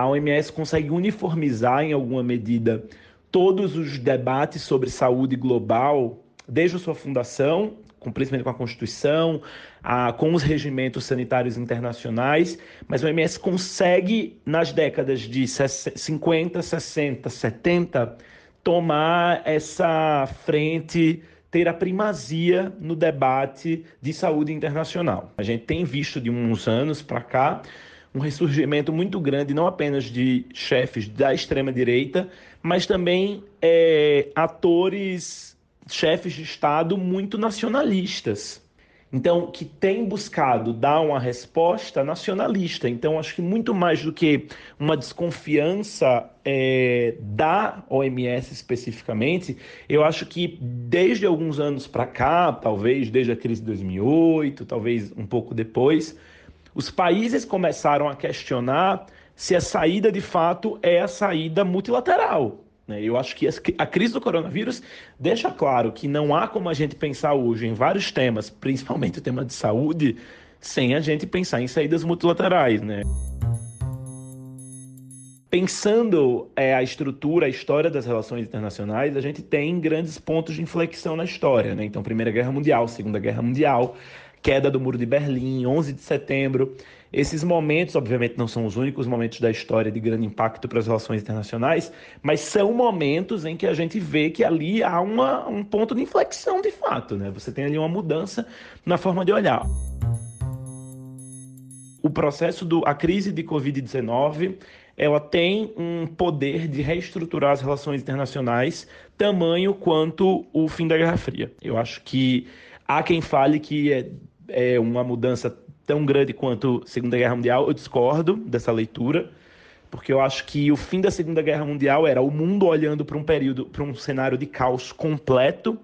a OMS consegue uniformizar em alguma medida todos os debates sobre saúde global desde a sua fundação, principalmente com a Constituição, a, com os regimentos sanitários internacionais, mas a OMS consegue, nas décadas de 50, 60, 70, tomar essa frente, ter a primazia no debate de saúde internacional. A gente tem visto de uns anos para cá um ressurgimento muito grande, não apenas de chefes da extrema-direita, mas também é, atores, chefes de Estado muito nacionalistas. Então, que tem buscado dar uma resposta nacionalista. Então, acho que muito mais do que uma desconfiança é, da OMS especificamente, eu acho que desde alguns anos para cá, talvez desde a crise de 2008, talvez um pouco depois, os países começaram a questionar se a saída de fato é a saída multilateral. Né? Eu acho que a crise do coronavírus deixa claro que não há como a gente pensar hoje em vários temas, principalmente o tema de saúde, sem a gente pensar em saídas multilaterais. Né? Pensando é, a estrutura, a história das relações internacionais, a gente tem grandes pontos de inflexão na história. Né? Então, Primeira Guerra Mundial, Segunda Guerra Mundial, queda do Muro de Berlim, 11 de setembro. Esses momentos, obviamente, não são os únicos momentos da história de grande impacto para as relações internacionais, mas são momentos em que a gente vê que ali há uma, um ponto de inflexão de fato. Né? Você tem ali uma mudança na forma de olhar. O processo do a crise de Covid-19 ela tem um poder de reestruturar as relações internacionais tamanho quanto o fim da Guerra Fria. Eu acho que há quem fale que é uma mudança tão grande quanto a Segunda Guerra Mundial. Eu discordo dessa leitura, porque eu acho que o fim da Segunda Guerra Mundial era o mundo olhando para um período, para um cenário de caos completo.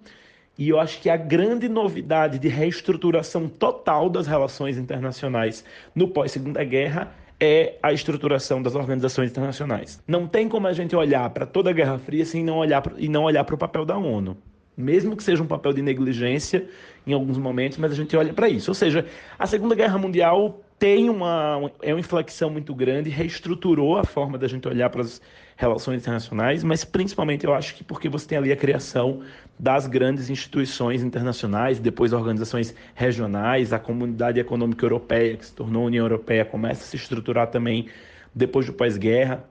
E eu acho que a grande novidade de reestruturação total das relações internacionais no pós-Segunda Guerra é a estruturação das organizações internacionais. Não tem como a gente olhar para toda a Guerra Fria sem não olhar e não olhar para o papel da ONU mesmo que seja um papel de negligência em alguns momentos, mas a gente olha para isso. Ou seja, a Segunda Guerra Mundial tem uma, é uma inflexão muito grande, reestruturou a forma da gente olhar para as relações internacionais, mas principalmente eu acho que porque você tem ali a criação das grandes instituições internacionais, depois organizações regionais, a Comunidade Econômica Europeia, que se tornou União Europeia, começa a se estruturar também depois do pós-guerra.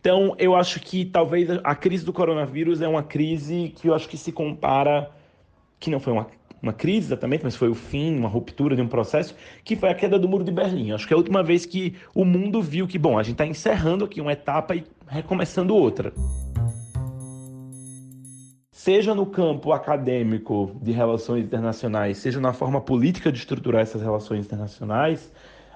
Então, eu acho que talvez a crise do coronavírus é uma crise que eu acho que se compara, que não foi uma, uma crise exatamente, mas foi o fim, uma ruptura de um processo, que foi a queda do Muro de Berlim. Eu acho que é a última vez que o mundo viu que, bom, a gente está encerrando aqui uma etapa e recomeçando outra. Seja no campo acadêmico de relações internacionais, seja na forma política de estruturar essas relações internacionais,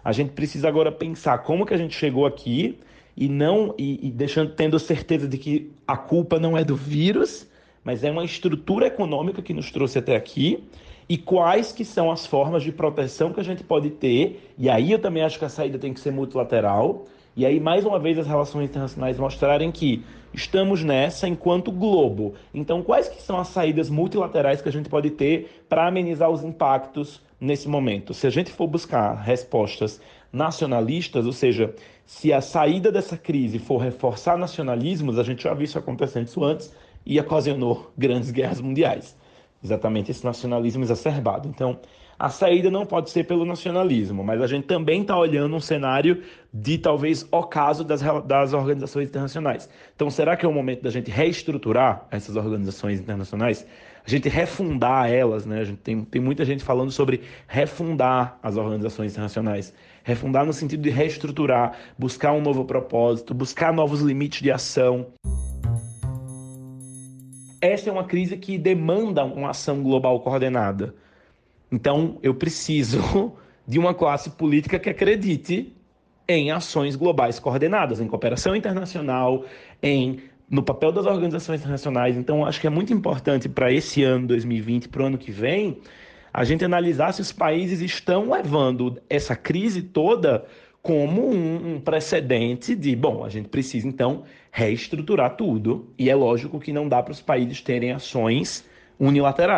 a gente precisa agora pensar como que a gente chegou aqui e não e, e deixando tendo certeza de que a culpa não é do vírus, mas é uma estrutura econômica que nos trouxe até aqui e quais que são as formas de proteção que a gente pode ter. E aí eu também acho que a saída tem que ser multilateral. E aí, mais uma vez, as relações internacionais mostrarem que estamos nessa enquanto globo. Então, quais que são as saídas multilaterais que a gente pode ter para amenizar os impactos nesse momento? Se a gente for buscar respostas nacionalistas, ou seja, se a saída dessa crise for reforçar nacionalismos, a gente já viu isso acontecendo isso antes e ocasionou grandes guerras mundiais. Exatamente esse nacionalismo exacerbado. Então, a saída não pode ser pelo nacionalismo, mas a gente também está olhando um cenário de talvez ocaso das, das organizações internacionais. Então, será que é o momento da gente reestruturar essas organizações internacionais? A gente refundar elas, né? A gente tem, tem muita gente falando sobre refundar as organizações internacionais. Refundar no sentido de reestruturar, buscar um novo propósito, buscar novos limites de ação. Esta é uma crise que demanda uma ação global coordenada. Então, eu preciso de uma classe política que acredite em ações globais coordenadas, em cooperação internacional, em no papel das organizações internacionais. Então, acho que é muito importante para esse ano 2020, para o ano que vem, a gente analisar se os países estão levando essa crise toda como um, um, precedente de, bom, a gente precisa então reestruturar tudo. E é lógico que não dá para os países terem ações unilaterais.